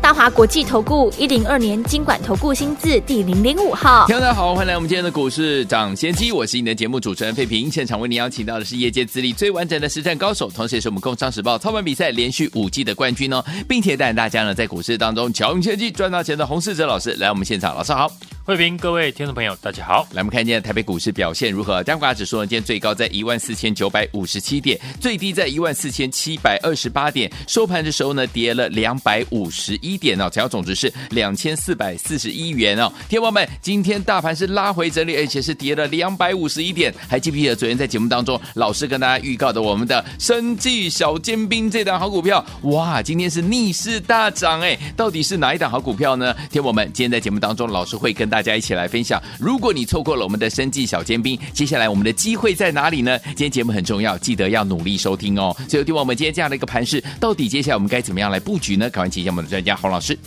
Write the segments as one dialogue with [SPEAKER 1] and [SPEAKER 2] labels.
[SPEAKER 1] 大华国际投顾一零二年金管投顾新字第零零五
[SPEAKER 2] 号，大家好，欢迎来我们今天的股市涨先机，我是你的节目主持人费平，现场为您邀请到的是业界资历最完整的实战高手，同时也是我们工商时报操盘比赛连续五季的冠军哦，并且带领大家呢在股市当中巧用先机赚到钱的洪世哲老师来我们现场，老师好。
[SPEAKER 3] 慧平，各位听众朋友，大家好。
[SPEAKER 2] 来，我们看今天台北股市表现如何？加权指数呢？今天最高在一万四千九百五十七点，最低在一万四千七百二十八点。收盘的时候呢，跌了两百五十一点哦，成交总值是两千四百四十一元哦。天王们，今天大盘是拉回整理，而且是跌了两百五十一点。还记不记得昨天在节目当中，老师跟大家预告的我们的生技小尖兵这档好股票？哇，今天是逆势大涨哎！到底是哪一档好股票呢？天王们，今天在节目当中，老师会跟大家一起来分享。如果你错过了我们的生计小尖兵，接下来我们的机会在哪里呢？今天节目很重要，记得要努力收听哦。所以，听完我们今天这样的一个盘势，到底接下来我们该怎么样来布局呢？赶快请一下我们的专家洪老师。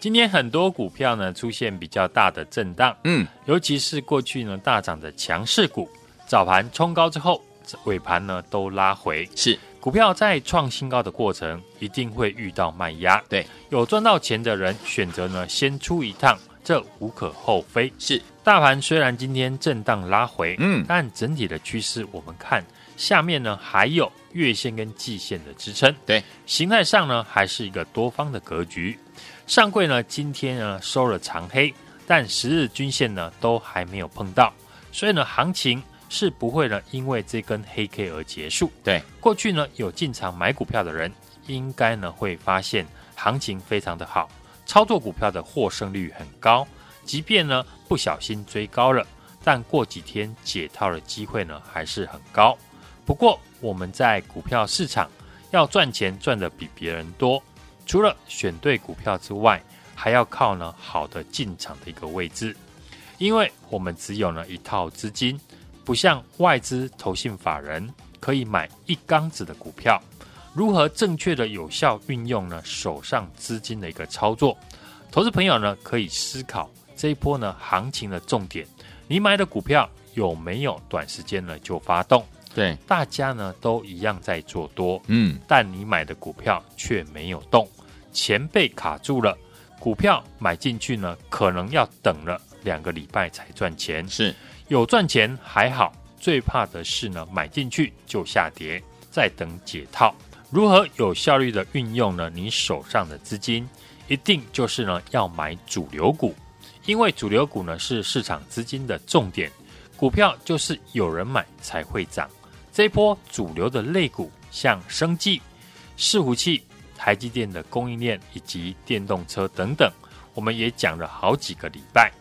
[SPEAKER 3] 今天很多股票呢出现比较大的震荡，嗯，尤其是过去呢大涨的强势股，早盘冲高之后，尾盘呢都拉回，
[SPEAKER 2] 是。
[SPEAKER 3] 股票在创新高的过程，一定会遇到卖压。
[SPEAKER 2] 对，
[SPEAKER 3] 有赚到钱的人选择呢先出一趟，这无可厚非。
[SPEAKER 2] 是，
[SPEAKER 3] 大盘虽然今天震荡拉回，
[SPEAKER 2] 嗯，
[SPEAKER 3] 但整体的趋势我们看下面呢还有月线跟季线的支撑。
[SPEAKER 2] 对，
[SPEAKER 3] 形态上呢还是一个多方的格局。上柜呢今天呢收了长黑，但十日均线呢都还没有碰到，所以呢行情。是不会呢，因为这根黑 K 而结束。
[SPEAKER 2] 对，
[SPEAKER 3] 过去呢有进场买股票的人，应该呢会发现行情非常的好，操作股票的获胜率很高。即便呢不小心追高了，但过几天解套的机会呢还是很高。不过我们在股票市场要赚钱赚得比别人多，除了选对股票之外，还要靠呢好的进场的一个位置，因为我们只有呢一套资金。不像外资、投信、法人可以买一缸子的股票，如何正确的有效运用呢？手上资金的一个操作，投资朋友呢可以思考这一波呢行情的重点，你买的股票有没有短时间呢就发动？
[SPEAKER 2] 对，
[SPEAKER 3] 大家呢都一样在做多，
[SPEAKER 2] 嗯，
[SPEAKER 3] 但你买的股票却没有动，钱被卡住了，股票买进去呢可能要等了两个礼拜才赚钱，
[SPEAKER 2] 是。
[SPEAKER 3] 有赚钱还好，最怕的是呢，买进去就下跌，再等解套。如何有效率的运用呢？你手上的资金一定就是呢要买主流股，因为主流股呢是市场资金的重点，股票就是有人买才会涨。这一波主流的类股，像生技、伺服器、台积电的供应链以及电动车等等，我们也讲了好几个礼拜。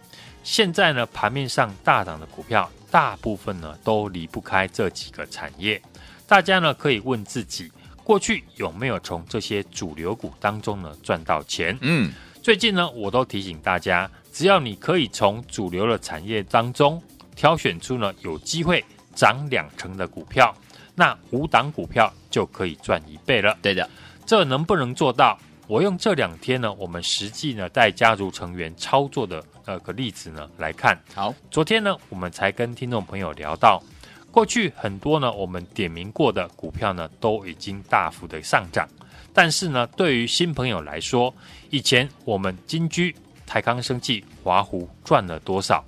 [SPEAKER 3] 现在呢，盘面上大涨的股票，大部分呢都离不开这几个产业。大家呢可以问自己，过去有没有从这些主流股当中呢赚到钱？
[SPEAKER 2] 嗯，
[SPEAKER 3] 最近呢，我都提醒大家，只要你可以从主流的产业当中挑选出呢有机会涨两成的股票，那五档股票就可以赚一倍了。
[SPEAKER 2] 对的，
[SPEAKER 3] 这能不能做到？我用这两天呢，我们实际呢带家族成员操作的那个例子呢来看。
[SPEAKER 2] 好，
[SPEAKER 3] 昨天呢我们才跟听众朋友聊到，过去很多呢我们点名过的股票呢都已经大幅的上涨，但是呢对于新朋友来说，以前我们金居、台康生技、华湖赚了多少，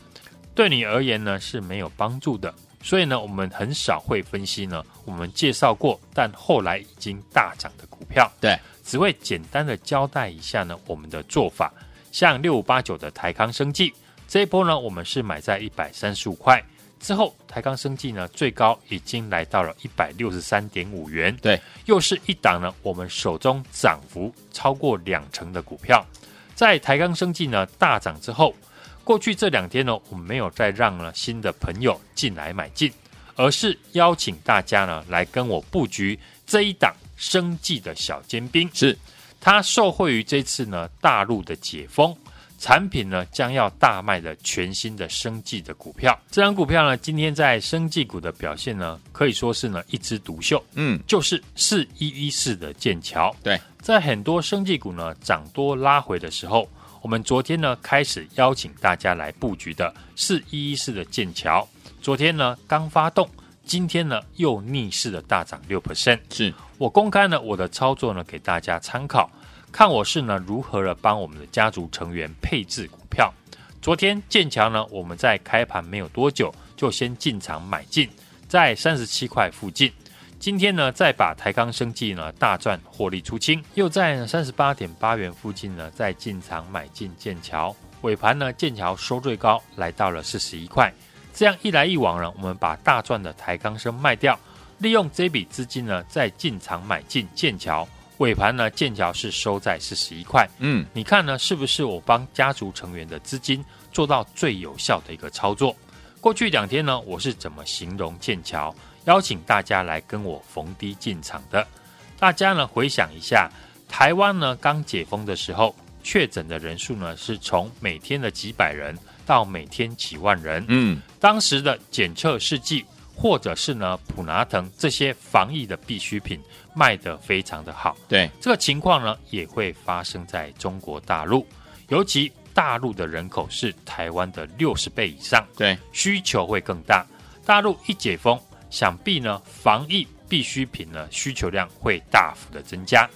[SPEAKER 3] 对你而言呢是没有帮助的。所以呢我们很少会分析呢我们介绍过但后来已经大涨的股票。
[SPEAKER 2] 对。
[SPEAKER 3] 只会简单的交代一下呢，我们的做法。像六五八九的台康生技这一波呢，我们是买在一百三十五块之后，台钢生技呢最高已经来到了一百六十三点五元。
[SPEAKER 2] 对，
[SPEAKER 3] 又是一档呢，我们手中涨幅超过两成的股票。在台钢生技呢大涨之后，过去这两天呢，我们没有再让呢新的朋友进来买进，而是邀请大家呢来跟我布局这一档。生技的小尖兵，
[SPEAKER 2] 是，
[SPEAKER 3] 它受惠于这次呢大陆的解封，产品呢将要大卖的全新的生技的股票。这张股票呢，今天在生技股的表现呢，可以说是呢一枝独秀。
[SPEAKER 2] 嗯，
[SPEAKER 3] 就是四一一四的剑桥。
[SPEAKER 2] 对，
[SPEAKER 3] 在很多生技股呢涨多拉回的时候，我们昨天呢开始邀请大家来布局的四一一四的剑桥，昨天呢刚发动，今天呢又逆势的大涨六 percent。
[SPEAKER 2] 是
[SPEAKER 3] 我公开呢我的操作呢给大家参考。看我是呢如何的帮我们的家族成员配置股票。昨天剑桥呢，我们在开盘没有多久就先进场买进，在三十七块附近。今天呢，再把台钢生技呢大赚获利出清，又在三十八点八元附近呢再进场买进剑桥。尾盘呢，剑桥收最高来到了四十一块。这样一来一往呢，我们把大赚的台钢生卖掉，利用这笔资金呢再进场买进剑桥。尾盘呢，剑桥是收在四十一块。
[SPEAKER 2] 嗯，
[SPEAKER 3] 你看呢，是不是我帮家族成员的资金做到最有效的一个操作？过去两天呢，我是怎么形容剑桥？邀请大家来跟我逢低进场的。大家呢回想一下，台湾呢刚解封的时候，确诊的人数呢是从每天的几百人到每天几万人。
[SPEAKER 2] 嗯，
[SPEAKER 3] 当时的检测试剂。或者是呢，普拿疼这些防疫的必需品卖得非常的好。
[SPEAKER 2] 对，
[SPEAKER 3] 这个情况呢，也会发生在中国大陆，尤其大陆的人口是台湾的六十倍以上，
[SPEAKER 2] 对，
[SPEAKER 3] 需求会更大。大陆一解封，想必呢，防疫必需品呢需求量会大幅的增加。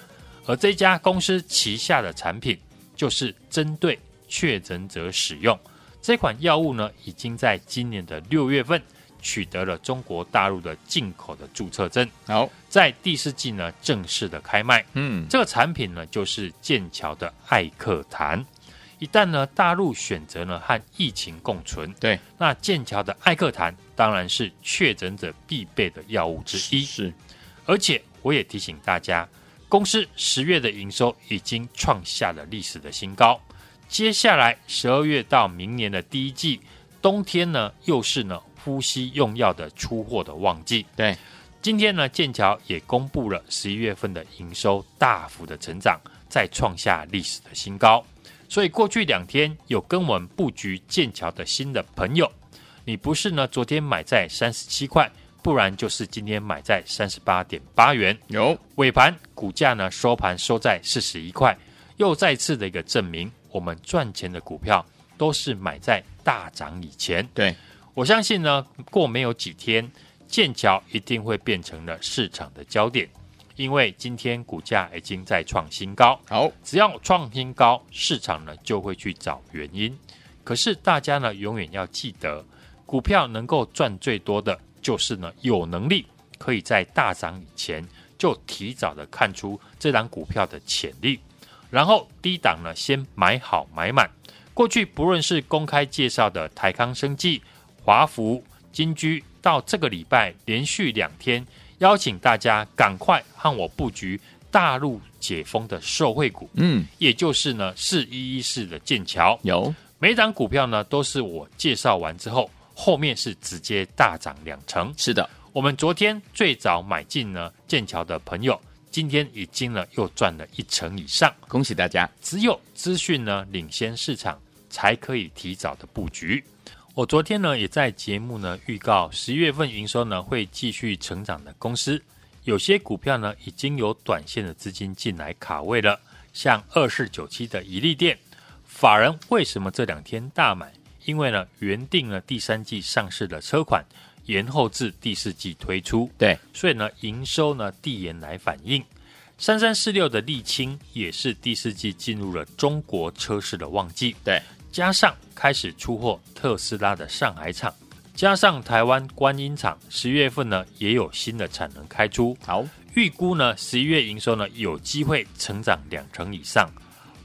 [SPEAKER 3] 而这家公司旗下的产品，就是针对确诊者使用这款药物呢，已经在今年的六月份。取得了中国大陆的进口的注册证，
[SPEAKER 2] 好，
[SPEAKER 3] 在第四季呢正式的开卖。
[SPEAKER 2] 嗯，
[SPEAKER 3] 这个产品呢就是剑桥的艾克痰。一旦呢大陆选择呢和疫情共存，
[SPEAKER 2] 对，
[SPEAKER 3] 那剑桥的艾克痰当然是确诊者必备的药物之一。
[SPEAKER 2] 是，
[SPEAKER 3] 而且我也提醒大家，公司十月的营收已经创下了历史的新高。接下来十二月到明年的第一季，冬天呢又是呢。呼吸用药的出货的旺季，
[SPEAKER 2] 对，
[SPEAKER 3] 今天呢，剑桥也公布了十一月份的营收大幅的成长，再创下历史的新高。所以过去两天有跟我们布局剑桥的新的朋友，你不是呢昨天买在三十七块，不然就是今天买在三十八点八元。
[SPEAKER 2] 有
[SPEAKER 3] 尾盘股价呢收盘收在四十一块，又再次的一个证明，我们赚钱的股票都是买在大涨以前。
[SPEAKER 2] 对。
[SPEAKER 3] 我相信呢，过没有几天，剑桥一定会变成了市场的焦点，因为今天股价已经在创新高。
[SPEAKER 2] 好，
[SPEAKER 3] 只要创新高，市场呢就会去找原因。可是大家呢永远要记得，股票能够赚最多的就是呢有能力可以在大涨以前就提早的看出这档股票的潜力，然后低档呢先买好买满。过去不论是公开介绍的台康生技。华福、金居到这个礼拜连续两天，邀请大家赶快和我布局大陆解封的受惠股，
[SPEAKER 2] 嗯，
[SPEAKER 3] 也就是呢四一一四的剑桥，
[SPEAKER 2] 有
[SPEAKER 3] 每档股票呢都是我介绍完之后，后面是直接大涨两成。
[SPEAKER 2] 是的，
[SPEAKER 3] 我们昨天最早买进呢剑桥的朋友，今天已经呢又赚了一成以上，
[SPEAKER 2] 恭喜大家！
[SPEAKER 3] 只有资讯呢领先市场，才可以提早的布局。我昨天呢也在节目呢预告，十一月份营收呢会继续成长的公司，有些股票呢已经有短线的资金进来卡位了，像二四九七的一利店，法人为什么这两天大买？因为呢原定了第三季上市的车款延后至第四季推出，
[SPEAKER 2] 对，
[SPEAKER 3] 所以呢营收呢递延来反映。三三四六的沥青也是第四季进入了中国车市的旺季，
[SPEAKER 2] 对。
[SPEAKER 3] 加上开始出货特斯拉的上海厂，加上台湾观音厂十月份呢也有新的产能开出，
[SPEAKER 2] 好，
[SPEAKER 3] 预估呢十一月营收呢有机会成长两成以上。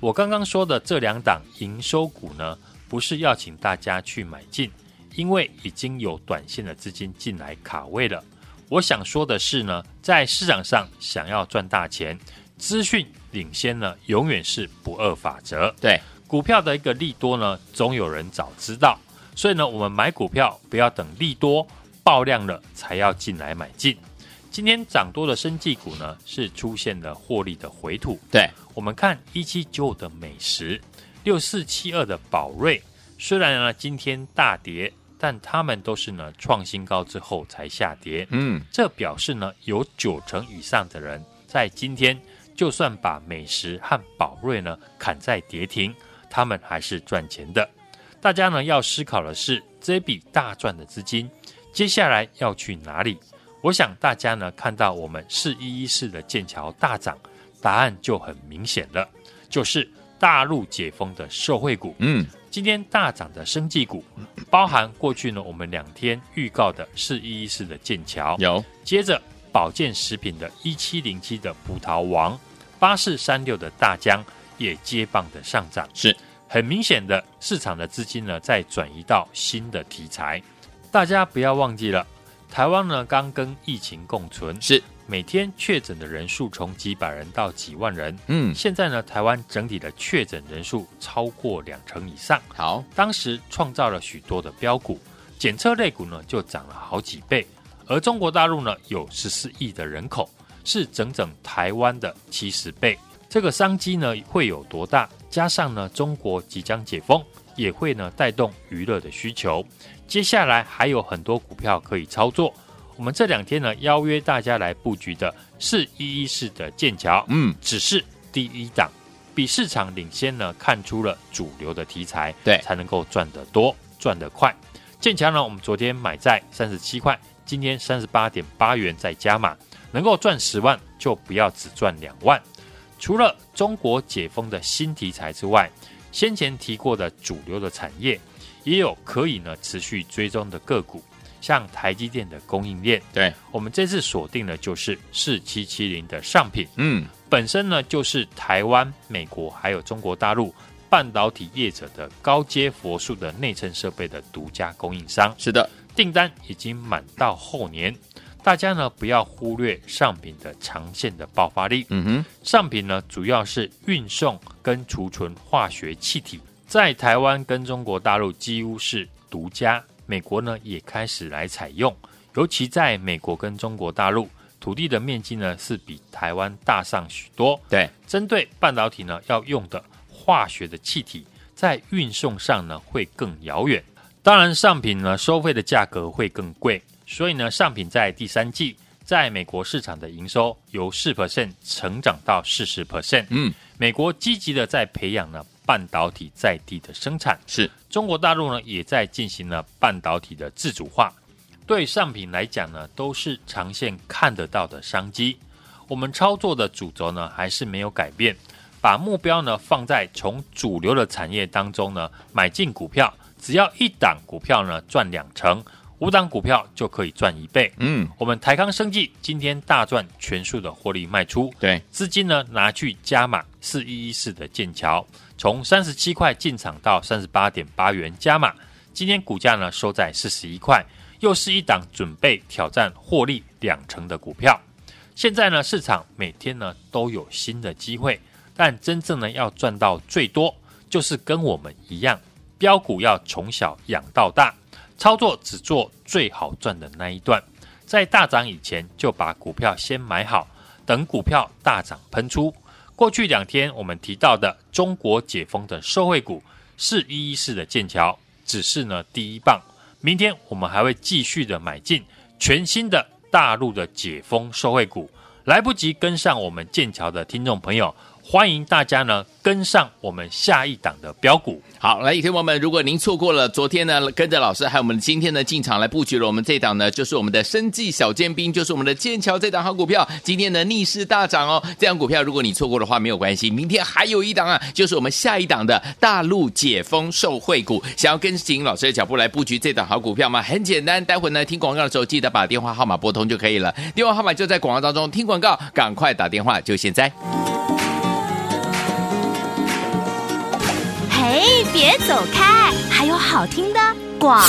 [SPEAKER 3] 我刚刚说的这两档营收股呢，不是要请大家去买进，因为已经有短线的资金进来卡位了。我想说的是呢，在市场上想要赚大钱，资讯领先呢永远是不二法则。
[SPEAKER 2] 对。
[SPEAKER 3] 股票的一个利多呢，总有人早知道，所以呢，我们买股票不要等利多爆量了才要进来买进。今天涨多的生技股呢，是出现了获利的回吐。
[SPEAKER 2] 对，
[SPEAKER 3] 我们看一七九五的美食，六四七二的宝瑞，虽然呢今天大跌，但他们都是呢创新高之后才下跌。
[SPEAKER 2] 嗯，
[SPEAKER 3] 这表示呢有九成以上的人在今天，就算把美食和宝瑞呢砍在跌停，他们还是赚钱的。大家呢要思考的是，这笔大赚的资金接下来要去哪里？我想大家呢看到我们四一一四的剑桥大涨，答案就很明显了，就是大陆解封的社会股。
[SPEAKER 2] 嗯，
[SPEAKER 3] 今天大涨的生技股，包含过去呢我们两天预告的四一一四的剑桥，
[SPEAKER 2] 有
[SPEAKER 3] 接着。保健食品的一七零七的葡萄王，八四三六的大江也接棒的上涨，
[SPEAKER 2] 是
[SPEAKER 3] 很明显的市场的资金呢在转移到新的题材。大家不要忘记了，台湾呢刚跟疫情共存，
[SPEAKER 2] 是
[SPEAKER 3] 每天确诊的人数从几百人到几万人，
[SPEAKER 2] 嗯，
[SPEAKER 3] 现在呢台湾整体的确诊人数超过两成以上，
[SPEAKER 2] 好，
[SPEAKER 3] 当时创造了许多的标股，检测类股呢就涨了好几倍。而中国大陆呢，有十四亿的人口，是整整台湾的七十倍。这个商机呢，会有多大？加上呢，中国即将解封，也会呢带动娱乐的需求。接下来还有很多股票可以操作。我们这两天呢，邀约大家来布局的是一一四的剑桥，
[SPEAKER 2] 嗯，
[SPEAKER 3] 只是第一档，比市场领先呢，看出了主流的题材，
[SPEAKER 2] 对，
[SPEAKER 3] 才能够赚得多，赚得快。剑桥呢，我们昨天买在三十七块。今天三十八点八元再加码，能够赚十万就不要只赚两万。除了中国解封的新题材之外，先前提过的主流的产业也有可以呢持续追踪的个股，像台积电的供应链。
[SPEAKER 2] 对，
[SPEAKER 3] 我们这次锁定的就是四七七零的上品，
[SPEAKER 2] 嗯，
[SPEAKER 3] 本身呢就是台湾、美国还有中国大陆半导体业者的高阶佛数的内衬设备的独家供应商。
[SPEAKER 2] 是的。
[SPEAKER 3] 订单已经满到后年，大家呢不要忽略上品的长线的爆发力。
[SPEAKER 2] 嗯哼，
[SPEAKER 3] 上品呢主要是运送跟储存化学气体，在台湾跟中国大陆几乎是独家，美国呢也开始来采用，尤其在美国跟中国大陆土地的面积呢是比台湾大上许多。
[SPEAKER 2] 对，
[SPEAKER 3] 针对半导体呢要用的化学的气体，在运送上呢会更遥远。当然，上品呢收费的价格会更贵，所以呢，上品在第三季在美国市场的营收由四 percent 成长到四十 percent。
[SPEAKER 2] 嗯，
[SPEAKER 3] 美国积极的在培养呢半导体在地的生产，
[SPEAKER 2] 是
[SPEAKER 3] 中国大陆呢也在进行了半导体的自主化。对上品来讲呢，都是长线看得到的商机。我们操作的主轴呢还是没有改变，把目标呢放在从主流的产业当中呢买进股票。只要一档股票呢赚两成，五档股票就可以赚一倍。
[SPEAKER 2] 嗯，
[SPEAKER 3] 我们台康生技今天大赚全数的获利卖出，
[SPEAKER 2] 对，
[SPEAKER 3] 资金呢拿去加码四一一四的剑桥，从三十七块进场到三十八点八元加码，今天股价呢收在四十一块，又是一档准备挑战获利两成的股票。现在呢市场每天呢都有新的机会，但真正呢要赚到最多，就是跟我们一样。标股要从小养到大，操作只做最好赚的那一段，在大涨以前就把股票先买好，等股票大涨喷出。过去两天我们提到的中国解封的受惠股是一一四的剑桥，只是呢第一棒。明天我们还会继续的买进全新的大陆的解封受惠股，来不及跟上我们剑桥的听众朋友。欢迎大家呢跟上我们下一档的标股。
[SPEAKER 2] 好，来，听友们，如果您错过了昨天呢，跟着老师还有我们今天呢进场来布局了，我们这档呢就是我们的生计小尖兵，就是我们的剑桥这档好股票，今天呢逆势大涨哦。这档股票如果你错过的话没有关系，明天还有一档啊，就是我们下一档的大陆解封受惠股。想要跟紧老师的脚步来布局这档好股票吗？很简单，待会呢听广告的时候记得把电话号码拨通就可以了，电话号码就在广告当中，听广告赶快打电话，就现在。
[SPEAKER 1] 哎，别走开！还有好听的广告。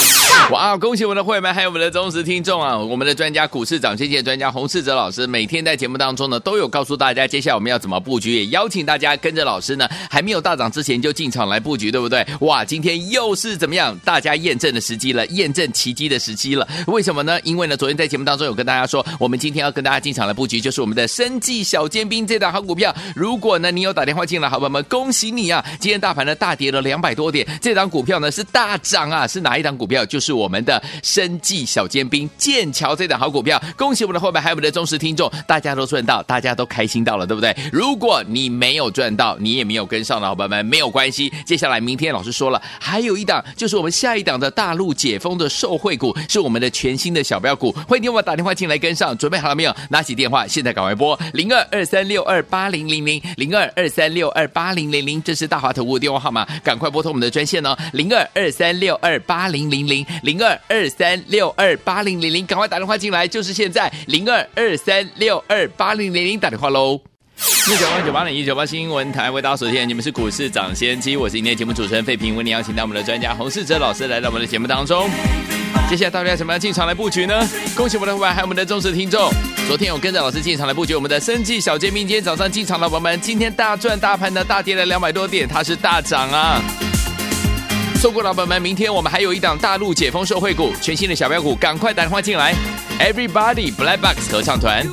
[SPEAKER 2] 哇！恭喜我们的会员们，还有我们的忠实听众啊！我们的专家股市涨先机专家洪世哲老师，每天在节目当中呢，都有告诉大家接下来我们要怎么布局，也邀请大家跟着老师呢，还没有大涨之前就进场来布局，对不对？哇！今天又是怎么样？大家验证的时机了，验证奇迹的时机了。为什么呢？因为呢，昨天在节目当中有跟大家说，我们今天要跟大家进场来布局，就是我们的生技小尖兵这档好股票。如果呢，你有打电话进来，好朋友们，恭喜你啊！今天大盘呢大跌了两百多点，这档股票呢是大涨啊！是哪一档股票？就是我们的生计小尖兵剑桥这档好股票。恭喜我们的伙伴，还有我们的忠实听众，大家都赚到，大家都开心到了，对不对？如果你没有赚到，你也没有跟上的伙伴们，没有关系。接下来明天老师说了，还有一档，就是我们下一档的大陆解封的受惠股，是我们的全新的小标股。欢迎听我打电话进来跟上，准备好了没有？拿起电话，现在赶快拨零二二三六二八零零零零二二三六二八零零零，这是大华投顾的电话号码，赶快拨通我们的专线哦，零二二三六二八零零零零二二三六二八零零零，赶快打电话进来，就是现在零二二三六二八零零零打电话喽。一九八九八零一九八新闻台为大家所见，你们是股市涨先机，我是今天节目主持人费平，为您邀请到我们的专家洪世哲老师来到我们的节目当中。接下来到底要怎么样进场来布局呢？恭喜我们的伙伴，还有我们的忠实听众。昨天有跟着老师进场来布局我们的生技小尖兵，今天早上进场的伙伴们，今天大赚大盘的大跌了两百多点，它是大涨啊！错过老板们，明天我们还有一档大陆解封受惠股，全新的小标股，赶快打电话进来！Everybody Black Box 合唱团。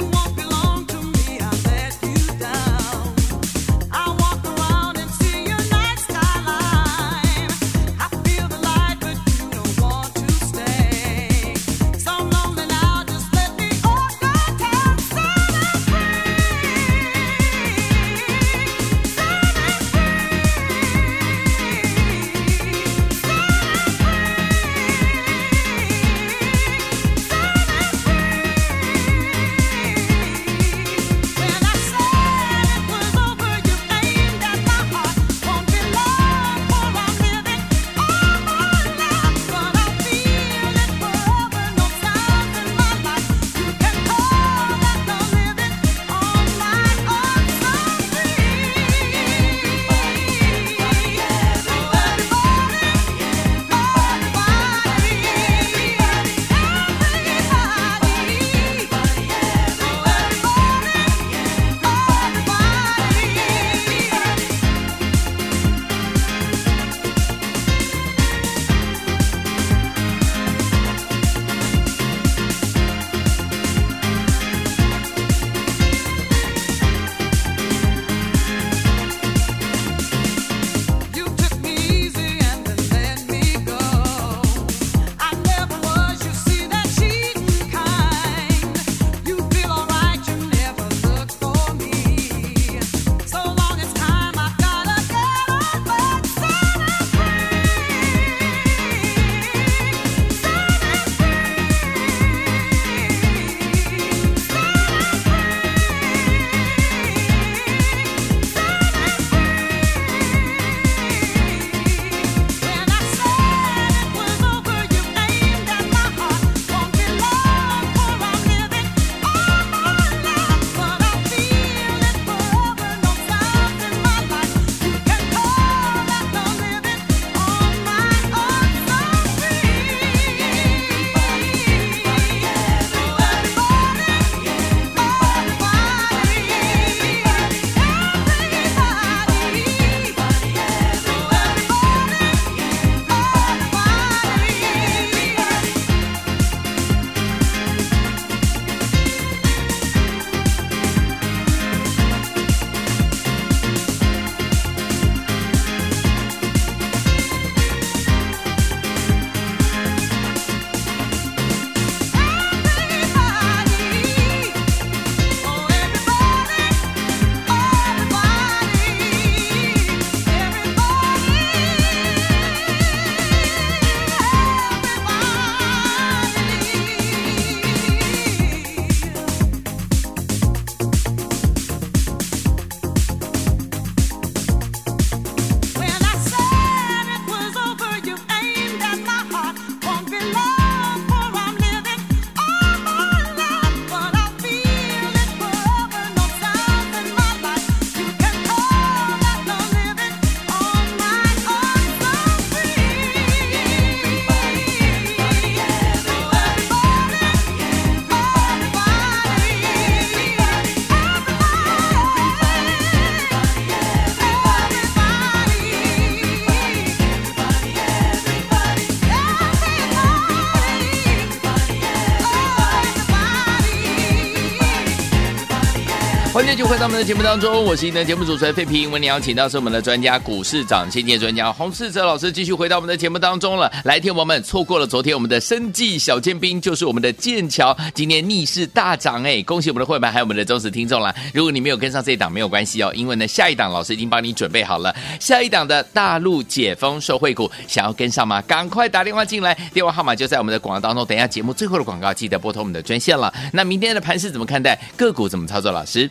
[SPEAKER 2] 继续回到我们的节目当中，我是你的节目主持人费平。为你邀请到是我们的专家股市涨先机专家洪世哲老师，继续回到我们的节目当中了。来，听我们错过了昨天我们的生计小尖兵，就是我们的剑桥，今天逆势大涨哎，恭喜我们的会员还有我们的忠实听众啦。如果你没有跟上这一档，没有关系哦，因为呢下一档老师已经帮你准备好了，下一档的大陆解封受惠股，想要跟上吗？赶快打电话进来，电话号码就在我们的广告当中。等一下节目最后的广告，记得拨通我们的专线了。那明天的盘势怎么看待？个股怎么操作？老师？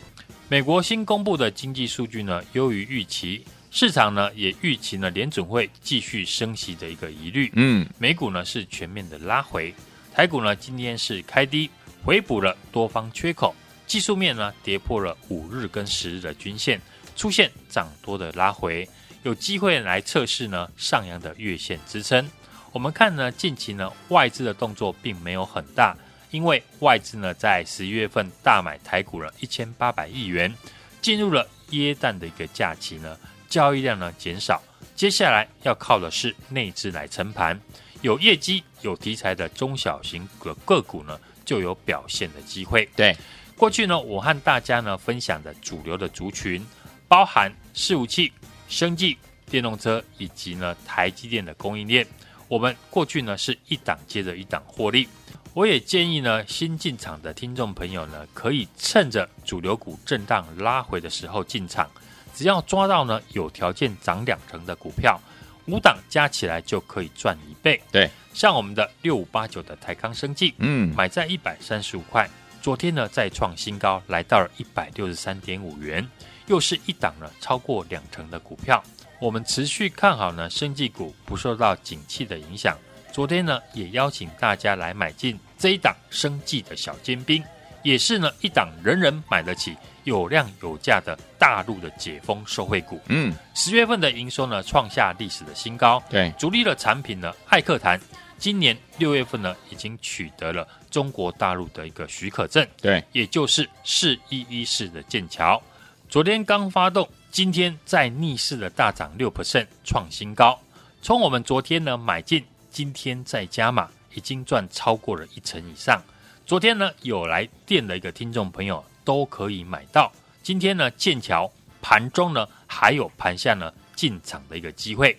[SPEAKER 3] 美国新公布的经济数据呢，优于预期，市场呢也预期呢联准会继续升息的一个疑虑。嗯，美股呢是全面的拉回，台股呢今天是开低，回补了多方缺口，技术面呢跌破了五日跟十日的均线，出现涨多的拉回，有机会来测试呢上扬的月线支撑。我们看呢近期呢外资的动作并没有很大。因为外资呢在十一月份大买台股了一千八百亿元，进入了耶诞的一个假期呢，交易量呢减少，接下来要靠的是内资来撑盘，有业绩有题材的中小型的个股呢就有表现的机会。
[SPEAKER 2] 对，
[SPEAKER 3] 过去呢我和大家呢分享的主流的族群，包含伺服器、生技、电动车以及呢台积电的供应链，我们过去呢是一档接着一档获利。我也建议呢，新进场的听众朋友呢，可以趁着主流股震荡拉回的时候进场，只要抓到呢有条件涨两成的股票，五档加起来就可以赚一倍。
[SPEAKER 2] 对，
[SPEAKER 3] 像我们的六五八九的台康生技，嗯，买在一百三十五块，昨天呢再创新高，来到了一百六十三点五元，又是一档呢超过两成的股票。我们持续看好呢，生技股不受到景气的影响。昨天呢，也邀请大家来买进这一档生计的小尖兵，也是呢一档人人买得起、有量有价的大陆的解封受惠股。嗯，十月份的营收呢创下历史的新高。
[SPEAKER 2] 对，
[SPEAKER 3] 主力的产品呢，艾克痰，今年六月份呢已经取得了中国大陆的一个许可证。
[SPEAKER 2] 对，
[SPEAKER 3] 也就是四一一四的剑桥，昨天刚发动，今天在逆势的大涨六 percent，创新高。从我们昨天呢买进。今天再加码，已经赚超过了一成以上。昨天呢，有来电的一个听众朋友都可以买到。今天呢，剑桥盘中呢还有盘下呢进场的一个机会。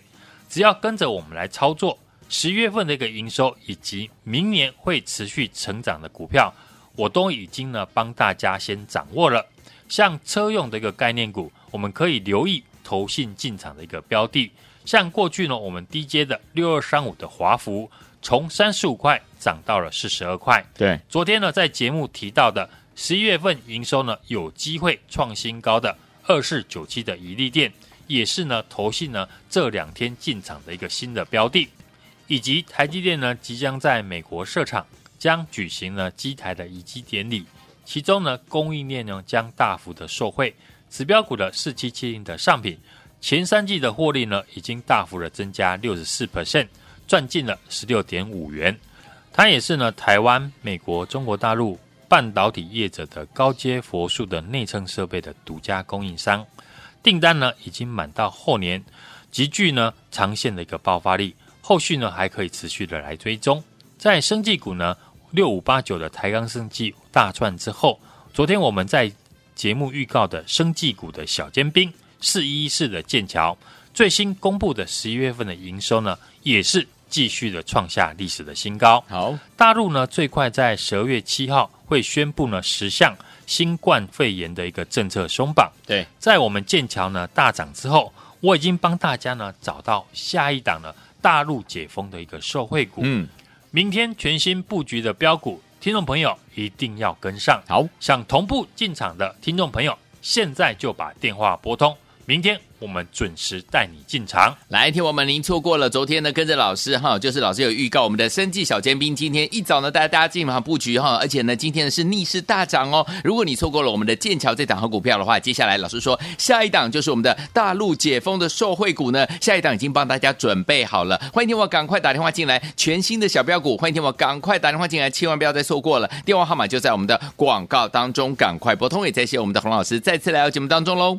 [SPEAKER 3] 只要跟着我们来操作，十月份的一个营收以及明年会持续成长的股票，我都已经呢帮大家先掌握了。像车用的一个概念股，我们可以留意投信进场的一个标的。像过去呢，我们低阶的六二三五的华孚，从三十五块涨到了四十二块。
[SPEAKER 2] 对，
[SPEAKER 3] 昨天呢，在节目提到的十一月份营收呢，有机会创新高的二四九七的宜利电，也是呢，投信呢这两天进场的一个新的标的，以及台积电呢，即将在美国设厂，将举行呢机台的移机典礼，其中呢，供应链呢将大幅的受惠，指标股的四七七零的上品。前三季的获利呢，已经大幅的增加六十四 percent，赚进了十六点五元。它也是呢，台湾、美国、中国大陆半导体业者的高阶佛数的内衬设备的独家供应商，订单呢已经满到后年，极具呢长线的一个爆发力。后续呢还可以持续的来追踪。在生技股呢，六五八九的台钢生技大赚之后，昨天我们在节目预告的生技股的小尖兵。四一四的剑桥最新公布的十一月份的营收呢，也是继续的创下历史的新高。
[SPEAKER 2] 好，
[SPEAKER 3] 大陆呢最快在十二月七号会宣布呢十项新冠肺炎的一个政策松绑。
[SPEAKER 2] 对，
[SPEAKER 3] 在我们剑桥呢大涨之后，我已经帮大家呢找到下一档呢大陆解封的一个受惠股。嗯，明天全新布局的标股，听众朋友一定要跟上。
[SPEAKER 2] 好，
[SPEAKER 3] 想同步进场的听众朋友，现在就把电话拨通。明天我们准时带你进场。
[SPEAKER 2] 来，听我们，您错过了昨天呢，跟着老师哈，就是老师有预告我们的生技小尖兵，今天一早呢带大家进场布局哈，而且呢今天呢是逆势大涨哦。如果你错过了我们的剑桥这档好股票的话，接下来老师说下一档就是我们的大陆解封的受惠股呢，下一档已经帮大家准备好了。欢迎听我赶快打电话进来，全新的小标股，欢迎听我赶快打电话进来，千万不要再错过了。电话号码就在我们的广告当中，赶快拨通。也谢谢我们的洪老师再次来到节目当中喽。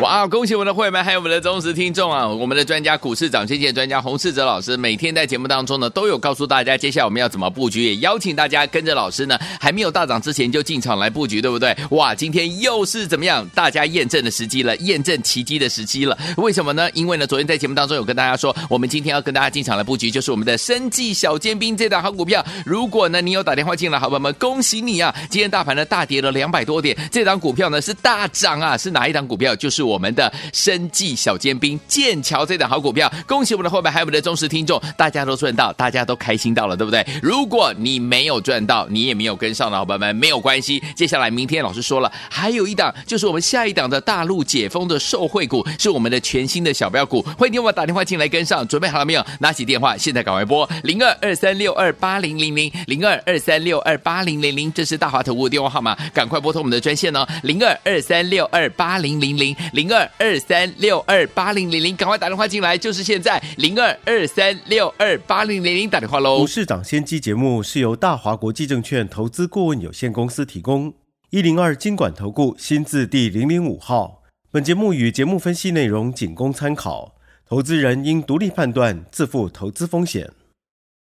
[SPEAKER 2] 哇！恭喜我们的会员们，还有我们的忠实听众啊！我们的专家股市长先机专家洪世哲老师，每天在节目当中呢，都有告诉大家接下来我们要怎么布局，也邀请大家跟着老师呢，还没有大涨之前就进场来布局，对不对？哇！今天又是怎么样？大家验证的时机了，验证奇迹的时机了。为什么呢？因为呢，昨天在节目当中有跟大家说，我们今天要跟大家进场来布局，就是我们的生技小尖兵这档好股票。如果呢，你有打电话进来，好朋友们，恭喜你啊！今天大盘呢大跌了两百多点，这档股票呢是大涨啊！是哪一档股票？就是我们的生计小尖兵剑桥这档好股票。恭喜我们的伙伴，还有我们的忠实听众，大家都赚到，大家都开心到了，对不对？如果你没有赚到，你也没有跟上的伙伴们，没有关系。接下来明天老师说了，还有一档，就是我们下一档的大陆解封的受惠股，是我们的全新的小标股。欢迎你我打电话进来跟上，准备好了没有？拿起电话，现在赶快拨零二二三六二八零零零零二二三六二八零零零，这是大华投顾的电话号码，赶快拨通我们的专线哦，零二二三六二八零零零零二二三六二八零零零，赶快打电话进来，就是现在零二二三六二八零零零打电话喽。
[SPEAKER 4] 股市涨先机节目是由大华国际证券投资顾问有限公司提供，一零二经管投顾新字第零零五号。本节目与节目分析内容仅供参考，投资人应独立判断，自负投资风险。